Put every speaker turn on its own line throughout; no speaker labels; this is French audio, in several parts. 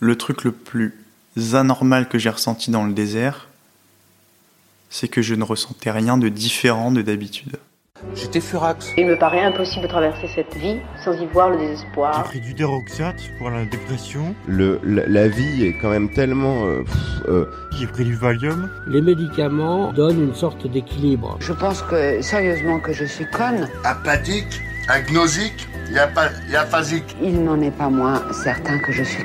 Le truc le plus anormal que j'ai ressenti dans le désert, c'est que je ne ressentais rien de différent de d'habitude.
J'étais furax.
Il me paraît impossible de traverser cette vie sans y voir le
J'ai
désespoir.
pris du déroxate pour la dépression.
Le, la, la vie est quand même tellement... euh, euh,
J'ai pris du Valium.
Les médicaments donnent une sorte d'équilibre.
Je pense que, sérieusement, que je suis conne.
apathique, agnosique, y aphasique.
Il n'en est pas moins certain que je suis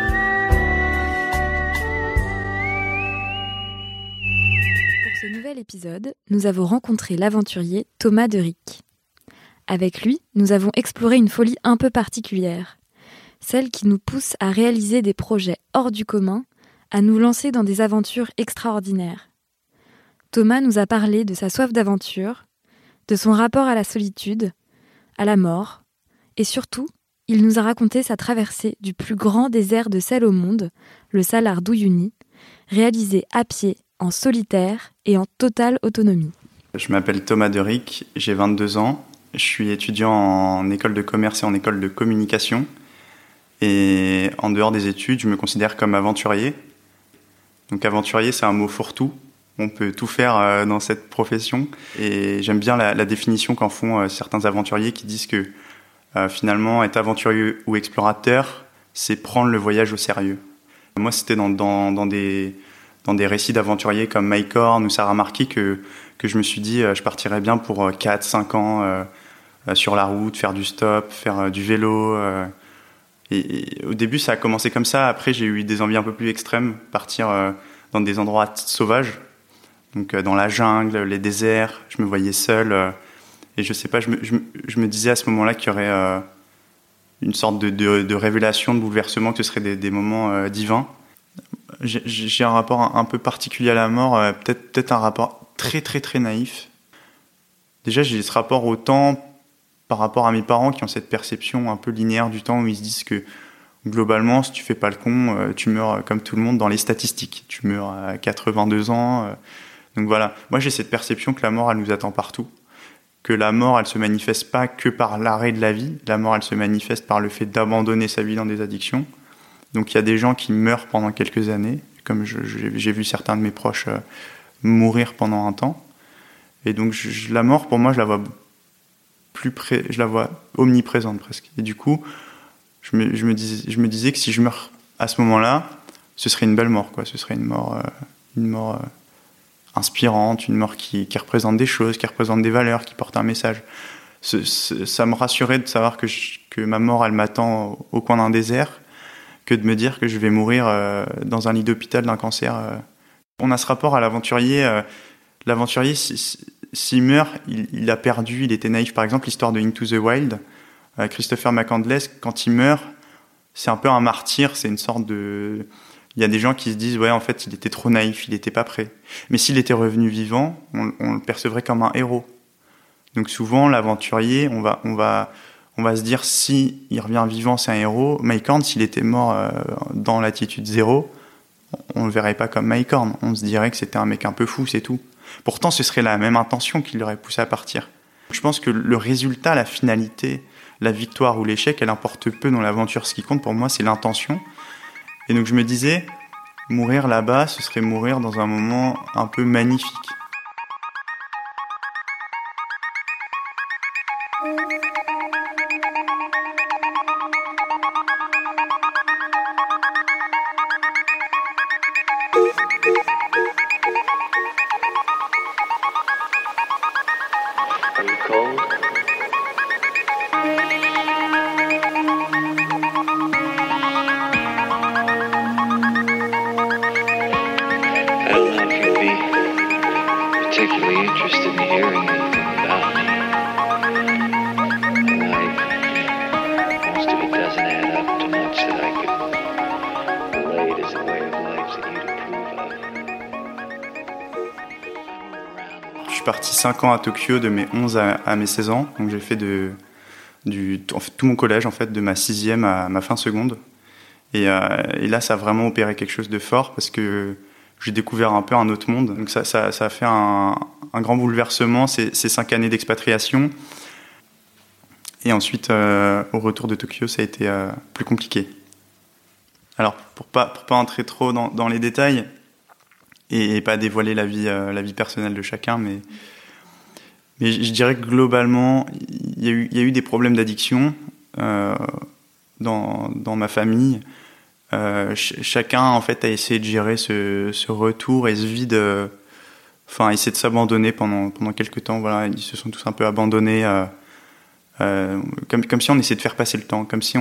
Nous avons rencontré l'aventurier Thomas de Rick. Avec lui, nous avons exploré une folie un peu particulière, celle qui nous pousse à réaliser des projets hors du commun, à nous lancer dans des aventures extraordinaires. Thomas nous a parlé de sa soif d'aventure, de son rapport à la solitude, à la mort, et surtout, il nous a raconté sa traversée du plus grand désert de sel au monde, le Salar d'Uyuni, réalisé à pied, en solitaire et en totale autonomie.
Je m'appelle Thomas Deric, j'ai 22 ans, je suis étudiant en école de commerce et en école de communication. Et en dehors des études, je me considère comme aventurier. Donc aventurier, c'est un mot fourre-tout. On peut tout faire euh, dans cette profession. Et j'aime bien la, définition qu'en font euh, certains aventuriers qui disent que euh, finalement, être aventurier ou explorateur, c'est prendre le voyage au sérieux. Moi, c'était dans, dans des, dans des récits d'aventuriers comme Mike Horn ou Sarah Marquis que, que je me suis dit euh, je partirais bien pour 4-5 ans euh, euh, sur la route, faire du stop, faire euh, du vélo. euh. Et, au début, ça a commencé comme ça. Après, j'ai eu des envies un peu plus extrêmes, partir euh, dans des endroits sauvages, donc euh, dans la jungle, les déserts. Je me voyais seul. euh, et je sais pas, je me, je me- disais à ce moment-là qu'il y aurait euh, une sorte de, de- révélation, de bouleversement, que ce serait des, moments euh, divins. J'ai- un rapport un, peu particulier à la mort, euh, peut-être un rapport très très très naïf. Déjà, j'ai ce rapport au temps par rapport à mes parents qui ont cette perception un peu linéaire du temps où ils se disent que globalement, si tu fais pas le con, euh, tu meurs euh, comme tout le monde dans les statistiques. Tu meurs à 82 ans. Donc voilà, moi j'ai cette perception que la mort, elle nous attend partout. Que la mort, elle se manifeste pas que par l'arrêt de la vie. La mort, elle se manifeste par le fait d'abandonner sa vie dans des addictions. Donc il y a des gens qui meurent pendant quelques années, comme j'ai vu certains de mes proches euh, mourir pendant un temps. Et donc la mort, pour moi, je la vois plus je la vois omniprésente presque. Et du coup, je me, disais, que si je meurs à ce moment-là, ce serait une belle mort, quoi. Ce serait une mort, euh, une mort euh, inspirante, une mort qui, représente des choses, qui représente des valeurs, qui porte un message. Ça me rassurait de savoir que, ma mort, elle m'attend au coin d'un désert, que de me dire que je vais mourir euh, dans un lit d'hôpital d'un cancer. euh. On a ce rapport à l'aventurier. euh, l'aventurier, si- si- s'il meurt, il, a perdu, il était naïf. Par exemple, l'histoire de Into the Wild, Christopher McCandless, quand il meurt, c'est un peu un martyr, c'est une sorte de... Il y a des gens qui se disent, ouais, en fait, il était trop naïf, il n'était pas prêt. Mais s'il était revenu vivant, on, on le percevrait comme un héros. Donc souvent, l'aventurier, on va, on, va, on va se dire, si il revient vivant, c'est un héros. Mike Horn, s'il était mort euh, dans l'attitude zéro, on le verrait pas comme Mike Horn. On se dirait que c'était un mec un peu fou, c'est tout. Pourtant, ce serait la même intention qui l'aurait poussé à partir. Je pense que le résultat, la finalité, la victoire ou l'échec, elle importe peu dans l'aventure. Ce qui compte pour moi, c'est l'intention. Et donc je me disais, mourir là-bas, ce serait mourir dans un moment un peu magnifique. 5 ans à Tokyo de mes 11 à, mes 16 ans. Donc j'ai fait tout mon collège, en fait, de ma sixième à ma fin seconde. Et, euh, et, là, ça a vraiment opéré quelque chose de fort parce que j'ai découvert un peu un autre monde. Donc ça, a fait un, grand bouleversement, ces, ces cinq années d'expatriation. Et ensuite, euh, au retour de Tokyo, ça a été euh, plus compliqué. Alors, pour pas, pas entrer trop dans, les détails et, et, pas dévoiler la vie, la vie personnelle de chacun, mais, mais je dirais que globalement, il y, a eu, des problèmes d'addiction euh, dans, ma famille. Euh, ch chacun en fait a essayé de gérer ce, retour et ce vide, euh, enfin essayer de s'abandonner pendant pendant quelques temps. Voilà, ils se sont tous un peu abandonnés, comme si on essayait de faire passer le temps, comme si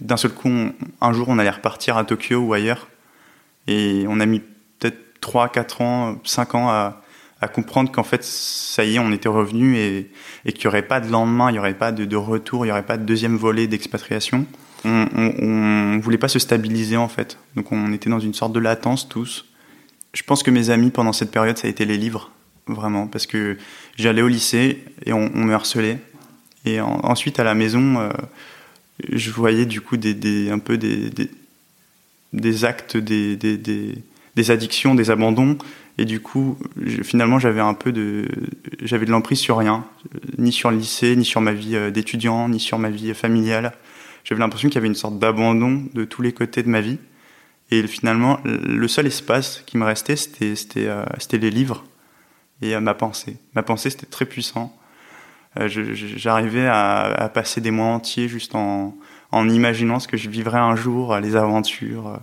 d'un seul coup un jour on allait repartir à Tokyo ou ailleurs, et on a mis peut-être 3, 4 ans, 5 ans à, à comprendre qu'en fait ça y est on était revenu et, qu'il n'y aurait pas de lendemain, il n'y aurait pas de, retour, il n'y aurait pas de deuxième volet d'expatriation on, on, voulait pas se stabiliser en fait. Donc on était dans une sorte de latence tous. Je pense que mes amis pendant cette période, ça a été les livres, vraiment, parce que j'allais au lycée et on, me harcelait. Et en, ensuite à la maison, euh, je voyais du coup des, un peu des, des actes, des, des, addictions, des abandons. Et du coup, finalement, j'avais un peu de, j'avais de l'emprise sur rien, ni sur le lycée, ni sur ma vie euh, d'étudiant, ni sur ma vie familiale j'avais l'impression qu'il y avait une sorte d'abandon de tous les côtés de ma vie. Et finalement, le seul espace qui me restait, c'était, c'était, euh, les livres et euh, ma pensée. Ma pensée, c'était très puissant. Euh, j'arrivais à, à, passer des mois entiers juste en, en imaginant ce que je vivrais un jour, les aventures,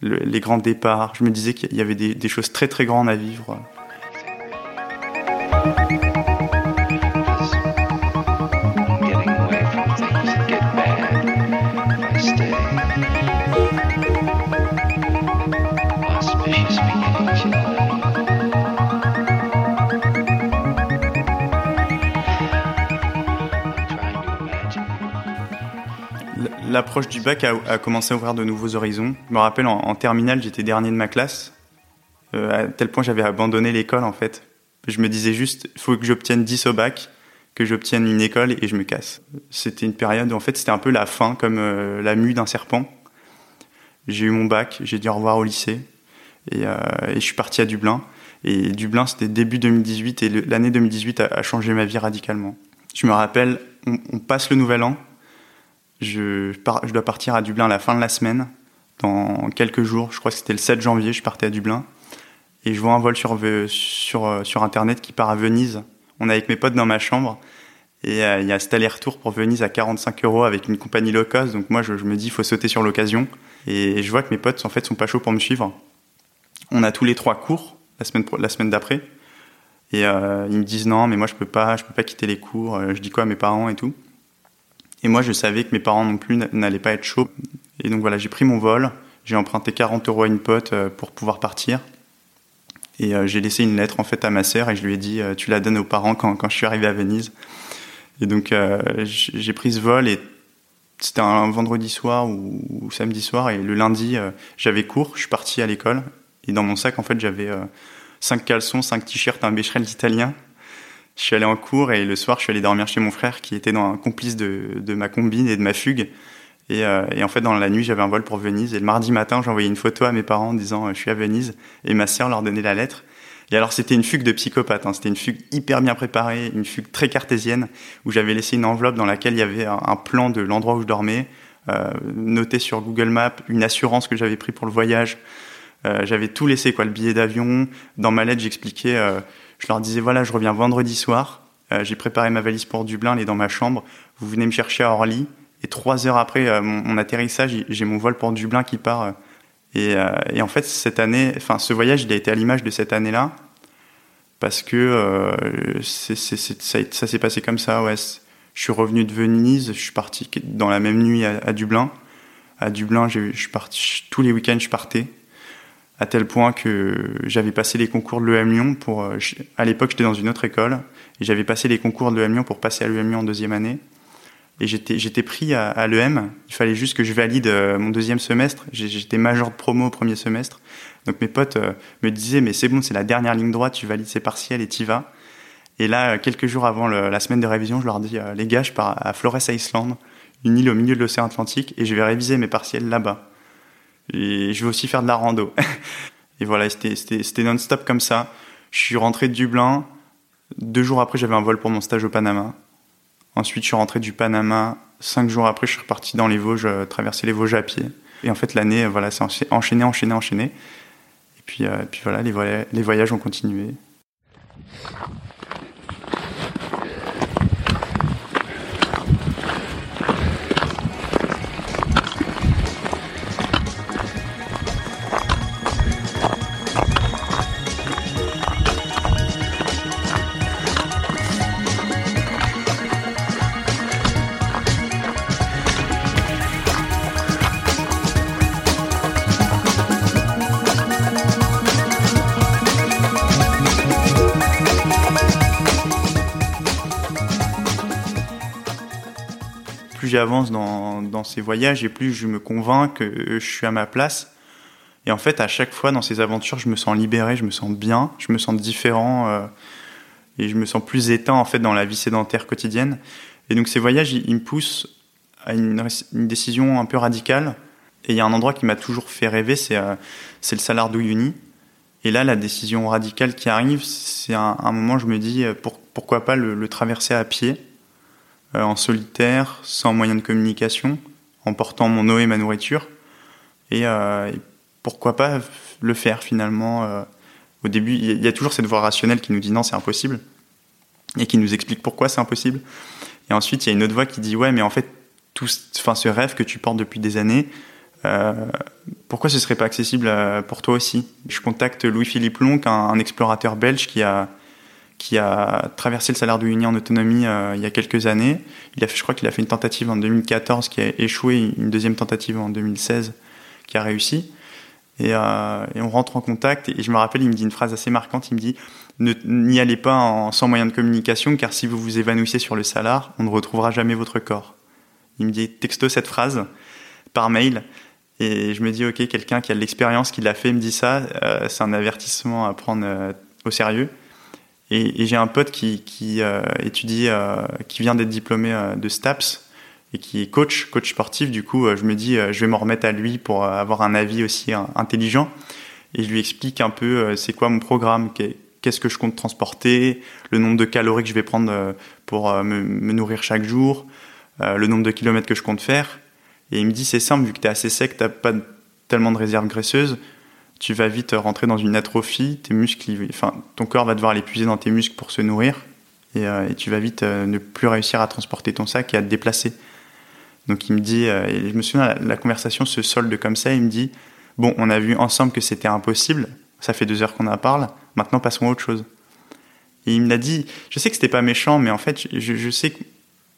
le, les grands départs. Je me disais qu'il y avait des, des choses très très grandes à vivre. L'approche du bac a, commencé à ouvrir de nouveaux horizons. Je me rappelle, en, en terminale, j'étais dernier de ma classe, euh, à tel point j'avais abandonné l'école en fait. Je me disais juste, il faut que j'obtienne 10 au bac, que j'obtienne une école et je me casse. C'était une période en fait c'était un peu la fin, comme euh, la mue d'un serpent. J'ai eu mon bac, j'ai dit au revoir au lycée et, euh, et, je suis parti à Dublin. Et Dublin, c'était début 2018 et l'année 2018 a, changé ma vie radicalement. Je me rappelle, on passe le nouvel an, je, pars, je dois partir à Dublin à la fin de la semaine, dans quelques jours. Je crois que c'était le 7 janvier, je partais à Dublin. Et je vois un vol sur, sur, sur Internet qui part à Venise. On est avec mes potes dans ma chambre. Et euh, il y a cet aller-retour pour Venise à 45 euros avec une compagnie low cost. Donc moi, je, je me dis, il faut sauter sur l'occasion. Et, je vois que mes potes, en fait, sont pas chauds pour me suivre. On a tous les trois cours la semaine, la semaine d'après. Et euh, ils me disent non, mais moi, je peux pas, je peux pas quitter les cours. Euh, je dis quoi à mes parents et tout. Et moi, je savais que mes parents non plus n'allaient pas être chauds. Et donc voilà, j'ai pris mon vol, j'ai emprunté 40 euros à une pote euh, pour pouvoir partir. Et euh, j'ai laissé une lettre en fait à ma sœur et je lui ai dit euh, tu la donnes aux parents quand, quand je suis arrivé à Venise. Et donc j'ai pris ce vol et c'était un vendredi soir ou, samedi soir et le lundi j'avais cours, je suis parti à l'école et dans mon sac en fait j'avais euh, cinq caleçons, cinq t-shirts, un bécherel italien je suis allé en cours et le soir, je suis allé dormir chez mon frère qui était dans un complice de, ma combine et de ma fugue. Et, euh, et en fait, dans la nuit, j'avais un vol pour Venise. Et le mardi matin, j'ai envoyé une photo à mes parents en disant euh, je suis à Venise. Et ma sœur leur donnait la lettre. Et alors, c'était une fugue de psychopathe. Hein. C'était une fugue hyper bien préparée, une fugue très cartésienne, où j'avais laissé une enveloppe dans laquelle il y avait un, plan de l'endroit où je dormais, euh, noté sur Google Maps, une assurance que j'avais pris pour le voyage. J'avais tout laissé, quoi, le billet d'avion. Dans ma lettre, j'expliquais je leur disais voilà, je reviens vendredi soir. Euh, j'ai préparé ma valise pour Dublin, elle est dans ma chambre. Vous venez me chercher à Orly. Et trois heures après euh, mon, mon, atterrissage, j'ai mon vol pour Dublin qui part. Et, euh, et, en fait, cette année, enfin, ce voyage, il a été à l'image de cette année-là, parce que euh, ça, s'est passé comme ça. Ouais, je suis revenu de Venise, je suis parti dans la même nuit à, Dublin. À Dublin, je tous les week-ends, je partais à tel point que j'avais passé les concours de l'EM Lyon pour euh, à l'époque j'étais dans une autre école et j'avais passé les concours de l'EM Lyon pour passer à l'EM Lyon en deuxième année. Et j'étais pris à, à l'EM il fallait juste que je valide euh, mon deuxième semestre. J'étais major de promo au premier semestre. Donc mes potes euh, me disaient mais c'est bon c'est la dernière ligne droite tu valides ces partiels et t'y vas. Et là, quelques jours avant la semaine de révision, je leur dis les gars, je pars à Flores Island, une île au milieu de l'océan Atlantique, et je vais réviser mes partiels là-bas. Et je vais aussi faire de la rando. et voilà, c'était- non-stop comme ça. Je suis rentré de Dublin. Deux jours après, j'avais un vol pour mon stage au Panama. Ensuite, je suis rentré du Panama. Cinq jours après, je suis reparti dans les Vosges, euh, traverser les Vosges à pied. Et en fait, l'année, euh, voilà, c'est encha- enchaîné, enchaîné, enchaîné. Et puis, euh, puis voilà, les voyages ont continué. J'avance dans, ces voyages et plus je me convainc que je suis à ma place. Et en fait, à chaque fois dans ces aventures, je me sens libéré, je me sens bien, je me sens différent euh, et je me sens plus éteint en fait dans la vie sédentaire quotidienne. Et donc ces voyages, ils, me poussent à une, décision un peu radicale. Et il y a un endroit qui m'a toujours fait rêver, c'est euh, c'est le Salar d'Uyuni. Et là, la décision radicale qui arrive, c'est un, un moment où je me dis euh, pour- pourquoi pas le traverser à pied euh, en solitaire, sans moyen de communication, en portant mon eau et ma nourriture. Et, euh, pourquoi pas le faire finalement euh, Au début, il y a- toujours cette voix rationnelle qui nous dit non, c'est impossible, et qui nous explique pourquoi c'est impossible. Et ensuite, il y a une autre voix qui dit ouais, mais en fait, tout, enfin, ce rêve que tu portes depuis des années, pourquoi ce serait pas accessible pour toi aussi? Je contacte Louis-Philippe Lonc, un, un explorateur belge qui a qui a traversé le salaire de Uni en autonomie euh, il y a quelques années. Il a je crois qu'il a fait une tentative en 2014 qui a échoué, une deuxième tentative en 2016 qui a réussi. Et, euh, et on rentre en contact et je me rappelle, il me dit une phrase assez marquante. Il me dit n'y allez pas sans moyen de communication car si vous vous évanouissez sur le salar, on ne retrouvera jamais votre corps. Il me dit texto cette phrase par mail et je me dis ok quelqu'un qui a de l'expérience qui l'a fait me dit ça, euh, c'est un avertissement à prendre au sérieux. Et, j'ai un pote qui, euh, étudie, euh, qui vient d'être diplômé euh, de STAPS et qui est coach, coach sportif. Du coup, je me dis, je vais m'en remettre à lui pour avoir un avis aussi intelligent. Et je lui explique un peu c'est quoi mon programme, qu'est- qu'est-ce que je compte transporter, le nombre de calories que je vais prendre pour me, nourrir chaque jour, le nombre de kilomètres que je compte faire. Et il me dit, c'est simple, vu que tu es assez sec, tu pas tellement de réserves graisseuses, tu vas vite rentrer dans une atrophie, tes muscles, enfin, ton corps va devoir l'épuiser dans tes muscles pour se nourrir, et, euh, tu vas vite euh, ne plus réussir à transporter ton sac et à te déplacer. Donc il me dit, euh, et je me souviens, la, la conversation se solde comme ça, il me dit, bon, on a vu ensemble que c'était impossible, ça fait deux heures qu'on en parle, maintenant passons à autre chose. Et il me l'a dit, je sais que c'était pas méchant, mais en fait, je, je sais que,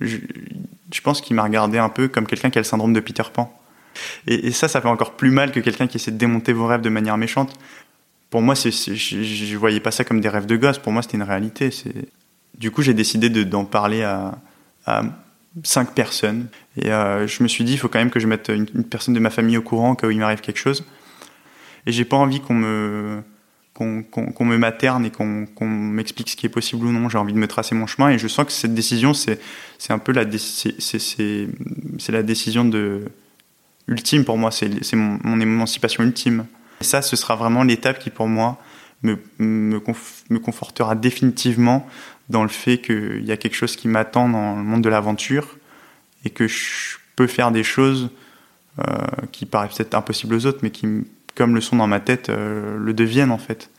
je, je pense qu'il m'a regardé un peu comme quelqu'un qui a le syndrome de Peter Pan. Et, ça, ça fait encore plus mal que quelqu'un qui essaie de démonter vos rêves de manière méchante. Pour moi, je, je voyais pas ça comme des rêves de gosse. Pour moi, c'était une réalité. Du coup, j'ai décidé de, d'en parler à, cinq personnes. Et euh, je me suis dit, il faut quand même que je mette une, personne de ma famille au courant où il m'arrive quelque chose. Et j'ai pas envie qu'on me, qu'on, qu'on, me materne et qu'on, m'explique ce qui est possible ou non. J'ai envie de me tracer mon chemin. Et je sens que cette décision, c'est, c'est un peu la, c'est, c'est, c'est la décision de, ultime pour moi, c'est mon, mon émancipation ultime. Et ça, ce sera vraiment l'étape qui, pour moi, me, me, conf- me confortera définitivement dans le fait qu'il y a quelque chose qui m'attend dans le monde de l'aventure et que je peux faire des choses euh, qui paraissent peut-être impossibles aux autres, mais qui, comme le sont dans ma tête, euh, le deviennent en fait.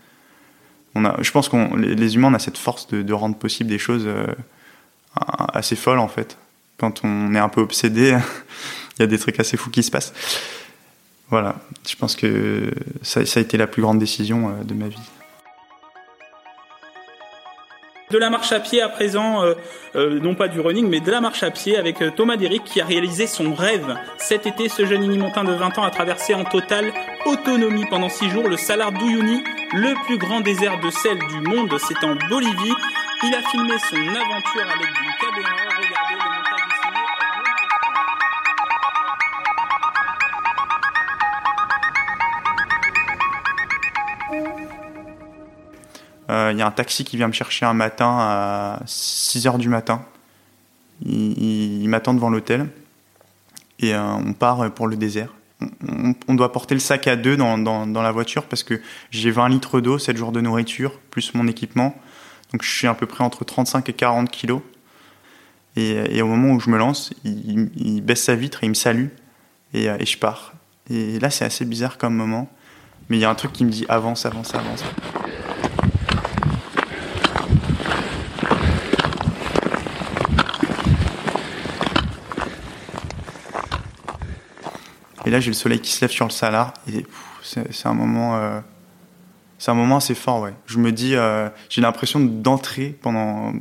On a, je pense qu'on les, humains, on a cette force de, rendre possible des choses euh, assez folles en fait. Quand on est un peu obsédé, y a des trucs assez fous qui se passent. Voilà, je pense que ça, a été la plus grande décision euh, de ma vie.
De la marche à pied à présent, euh, euh, non pas du running, mais de la marche à pied avec Thomas Déric qui a réalisé son rêve. Cet été, ce jeune inimontain de 20 ans a traversé en totale autonomie pendant 6 jours le Salar d'Uyuni, le plus grand désert de sel du monde, c'est en Bolivie. Il a filmé son aventure avec d'une
Il y a un taxi qui vient me chercher un matin à 6 heures du matin. Il, m'attend devant l'hôtel et on part pour le désert. On, doit porter le sac à deux dans, la voiture parce que j'ai 20 litres d'eau, 7 jours de nourriture, plus mon équipement. Donc je suis à peu près entre 35 et 40 kilos. Et, au moment où je me lance, il, baisse sa vitre et il me salue. Et, et je pars. Et là, c'est assez bizarre comme moment. Mais il y a un truc qui me dit avance, avance, avance. Et là, j'ai le soleil qui se lève sur le salar. Et c'est un moment. Euh, c'est un moment assez fort, ouais. Je me dis, euh, j'ai l'impression d'entrer pendant,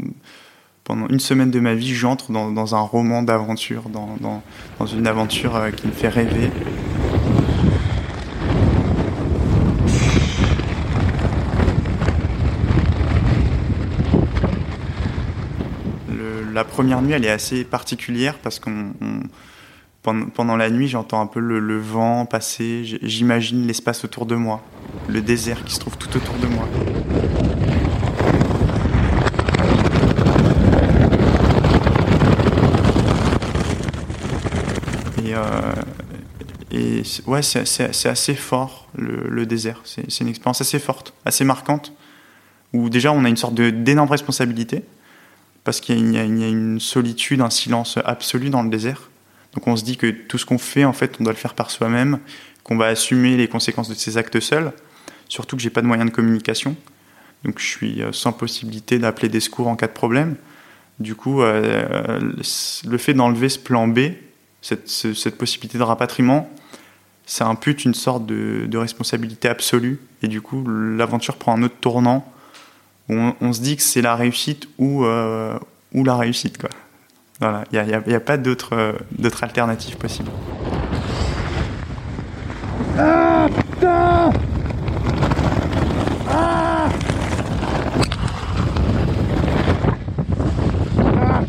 pendant une semaine de ma vie, j'entre dans, dans, un roman d'aventure, dans, dans, dans, une aventure euh, qui me fait rêver. La première nuit, elle est assez particulière parce qu'on pendant, la nuit, j'entends un peu le, vent passer, j'imagine l'espace autour de moi, le désert qui se trouve tout autour de moi. Et, euh, ouais, c'est assez fort le, désert. C'est une expérience assez forte, assez marquante, où déjà on a une sorte d'énorme responsabilité, parce qu'il y, a une solitude, un silence absolu dans le désert. Donc on se dit que tout ce qu'on fait, en fait, on doit le faire par soi-même, qu'on va assumer les conséquences de ses actes seul. Surtout que j'ai pas de moyens de communication, donc je suis sans possibilité d'appeler des secours en cas de problème. Du coup, euh, le fait d'enlever ce plan B, cette, possibilité de rapatriement, ça impute une sorte de, responsabilité absolue. Et du coup, l'aventure prend un autre tournant. Où on, on se dit que c'est la réussite ou, euh, ou la réussite, quoi. Voilà, il n'y a, pas d'autre euh, alternative possible.
Ah putain Ah Ah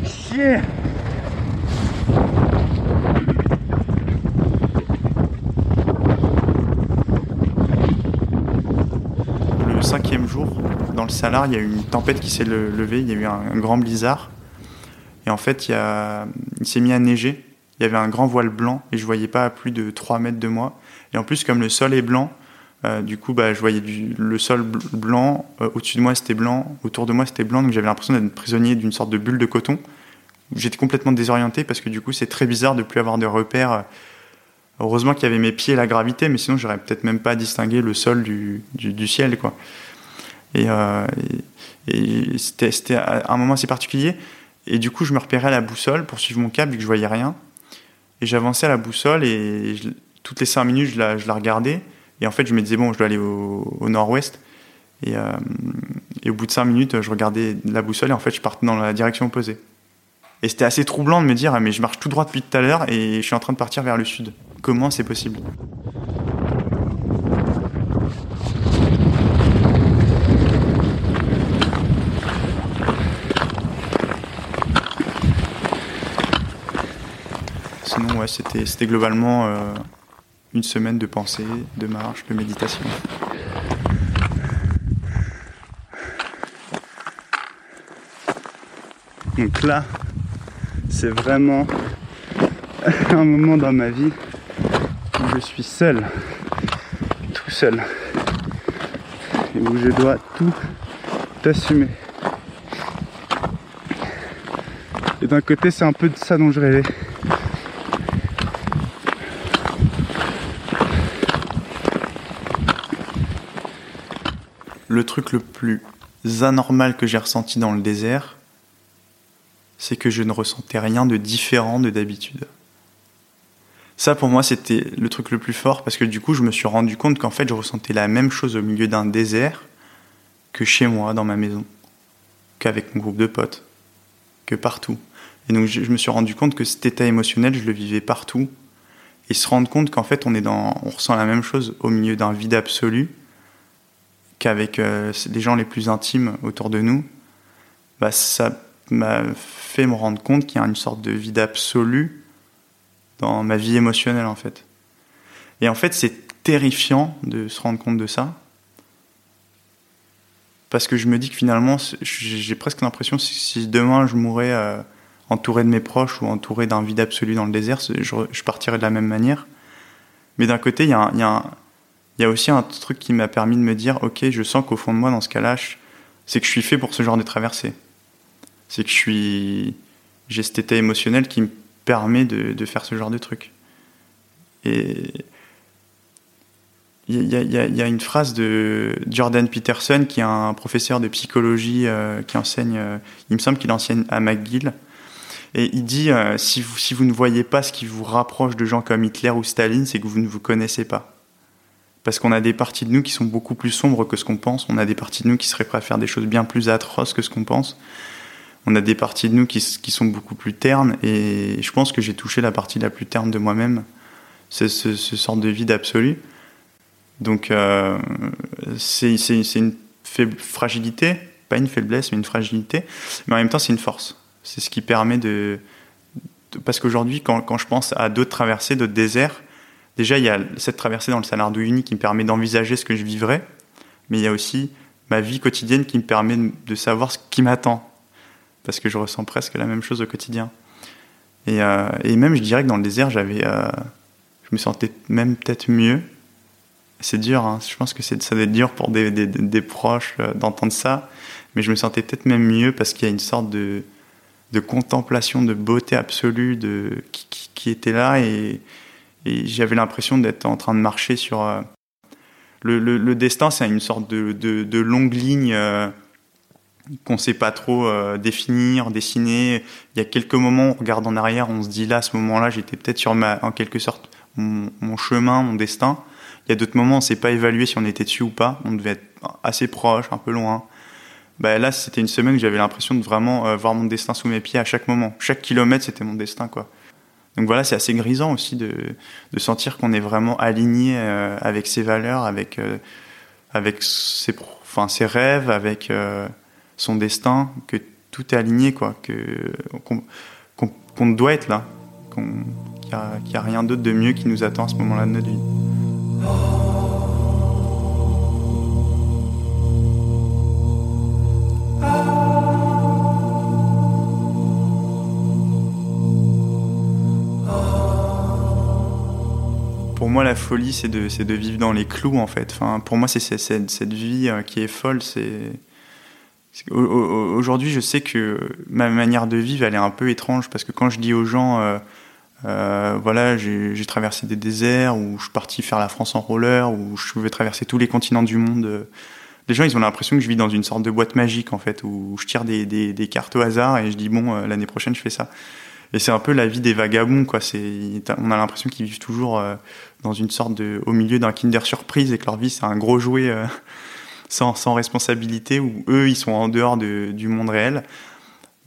Le cinquième jour, dans le Salar, il y a eu une tempête qui s'est levée, il y a eu un grand blizzard. Et en fait, il, s'est mis à neiger. Il y avait un grand voile blanc et je voyais pas à plus de 3 mètres de moi. Et en plus, comme le sol est blanc, euh, du coup, bah, je voyais le sol blanc. Euh, au-dessus de moi, c'était blanc. Autour de moi, c'était blanc. Donc j'avais l'impression d'être prisonnier d'une sorte de bulle de coton. J'étais complètement désorienté parce que du coup, c'est très bizarre de plus avoir de repères. Heureusement qu'il y avait mes pieds et la gravité, mais sinon, j'aurais peut-être même pas distingué le sol du, ciel, quoi. Et, euh, c'était un moment assez particulier. Et du coup, je me repérais à la boussole pour suivre mon cap vu que je voyais rien. Et j'avançais à la boussole et toutes les cinq minutes, je la, regardais. Et en fait, je me disais, bon, je dois aller au, nord-ouest. Et, euh, et, au bout de cinq minutes, je regardais la boussole et en fait, je partais dans la direction opposée. Et c'était assez troublant de me dire, mais je marche tout droit depuis tout à l'heure et je suis en train de partir vers le sud. Comment c'est possible? Sinon, ouais, c'était globalement euh, une semaine de pensée, de marche, de méditation.
Donc là, c'est vraiment un moment dans ma vie où je suis seul, tout seul, et où je dois tout assumer. Et d'un côté, c'est un peu de ça dont je rêvais.
Le truc le plus anormal que j'ai ressenti dans le désert, c'est que je ne ressentais rien de différent de d'habitude. Ça, pour moi, c'était le truc le plus fort parce que du coup, je me suis rendu compte qu'en fait, je ressentais la même chose au milieu d'un désert que chez moi, dans ma maison, qu'avec mon groupe de potes, que partout. Et donc, je me suis rendu compte que cet état émotionnel, je le vivais partout. Et se rendre compte qu'en fait, on, est dans, on ressent la même chose au milieu d'un vide absolu qu'avec euh, les gens les plus intimes autour de nous, bah, ça m'a fait me rendre compte qu'il y a une sorte de vide absolu dans ma vie émotionnelle en fait. Et en fait, c'est terrifiant de se rendre compte de ça. parce que je me dis que finalement, j'ai presque l'impression si demain je mourrais euh, entouré de mes proches ou entouré d'un vide absolu dans le désert, je, partirais de la même manière. Mais d'un côté, il y, y, y, a aussi un truc qui m'a permis de me dire, ok, je sens qu'au fond de moi, dans ce cas-là, c'est que je suis fait pour ce genre de traversée. C'est que je suis, j'ai cet état émotionnel qui me permet de, faire ce genre de truc. Et il y, y, a une phrase de Jordan Peterson, qui est un professeur de psychologie euh, qui enseigne, euh, il me semble qu'il enseigne à McGill. Et il dit euh, si, vous, si vous ne voyez pas ce qui vous rapproche de gens comme Hitler ou Staline, c'est que vous ne vous connaissez pas. Parce qu'on a des parties de nous qui sont beaucoup plus sombres que ce qu'on pense. On a des parties de nous qui seraient prêts à faire des choses bien plus atroces que ce qu'on pense. On a des parties de nous qui, sont beaucoup plus ternes. Et je pense que j'ai touché la partie la plus terne de moi-même. C'est ce, ce de vide absolu. Donc euh, c'est une fragilité, pas une faiblesse, mais une fragilité. Mais en même temps, c'est une force. C'est ce qui permet de... parce qu'aujourd'hui, quand, je pense à d'autres traversées, d'autres déserts, déjà, il y a cette traversée dans le Salardo Uni qui me permet d'envisager ce que je vivrais, mais il y a aussi ma vie quotidienne qui me permet de savoir ce qui m'attend. Parce que je ressens presque la même chose au quotidien. Et, euh, même, je dirais que dans le désert, j'avais... Euh, je me sentais même peut-être mieux c'est dur, hein. je pense que ça doit être dur pour des, proches euh, d'entendre ça, mais je me sentais peut-être même mieux parce qu'il y a une sorte de, contemplation, de beauté absolue de, qui, qui, qui était là et, et j'avais l'impression d'être en train de marcher sur... Euh, le, destin, c'est une sorte de, longue ligne euh, qu'on sait pas trop euh, définir, dessiner. Il y a quelques moments, on regarde en arrière, on se dit là, à ce moment-là, j'étais peut-être sur ma, en quelque sorte mon, mon chemin, mon destin. Il y a d'autres moments, on ne sait pas évaluer si on était dessus ou pas. On devait être assez proche, un peu loin. Bah, là, c'était une semaine où j'avais l'impression de vraiment euh, voir mon destin sous mes pieds à chaque moment. Chaque kilomètre, c'était mon destin, quoi. Donc voilà, c'est assez grisant aussi de, de sentir qu'on est vraiment aligné euh, avec ses valeurs, avec, euh, avec ses, enfin, ses rêves, avec euh, son destin, que tout est aligné, quoi, qu'on, qu'on, qu'on doit être là, qu'il n'y a, qu a rien d'autre de mieux qui nous attend à ce moment-là de notre vie. Moi, la folie, c'est de, vivre dans les clous, en fait. Pour moi, c'est cette, vie euh, qui est folle. Aujourd'hui, je sais que ma manière de vivre, elle est un peu étrange, parce que quand je dis aux gens... Euh, euh, voilà, j'ai traversé des déserts, ou je suis parti faire la France en roller, ou je pouvais traverser tous les continents du monde. Les gens, ils ont l'impression que je vis dans une sorte de boîte magique, en fait, où je tire des, cartes au hasard et je dis, bon, l'année prochaine, je fais ça. Et c'est un peu la vie des vagabonds, quoi. On a l'impression qu'ils vivent toujours euh, dans une sorte de, au milieu d'un Kinder Surprise et que leur vie, c'est un gros jouet euh, sans, sans responsabilité, où eux, ils sont en dehors de, du monde réel.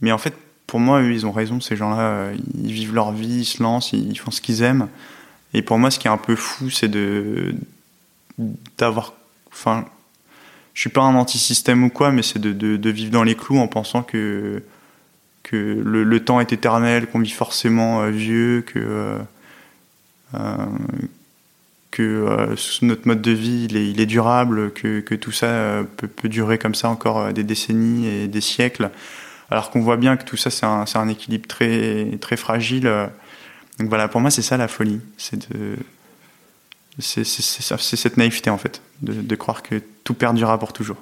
Mais en fait, pour moi, eux, ils ont raison, ces gens-là, ils vivent leur vie, ils se lancent, ils font ce qu'ils aiment. Et pour moi, ce qui est un peu fou, c'est de d'avoir. Enfin, je suis pas un anti-système ou quoi, mais c'est de, de, vivre dans les clous en pensant que que le, temps est éternel, qu'on vit forcément euh, vieux, que euh, euh, que notre mode de vie il est, durable, que, tout ça peut, durer comme ça encore des décennies et des siècles alors qu'on voit bien que tout ça c'est un, équilibre très fragile. Donc voilà, pour moi c'est ça la folie, c'est cette naïveté en fait, de, croire que tout perdurera pour toujours.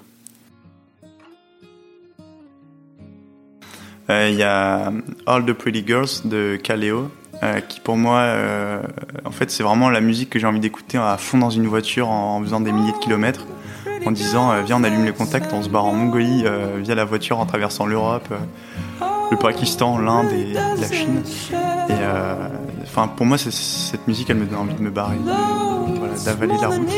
Il euh, y a All the Pretty Girls de Kaleo, euh, qui pour moi, euh, en fait, c'est vraiment la musique que j'ai envie d'écouter à fond dans une voiture en, faisant des milliers de kilomètres en disant viens on allume le contact, on se barre en Mongolie via la voiture en traversant l'Europe, le Pakistan, l'Inde et la Chine. Et enfin pour moi cette musique elle me donne envie de me barrer, d'avaler la route.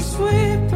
sweet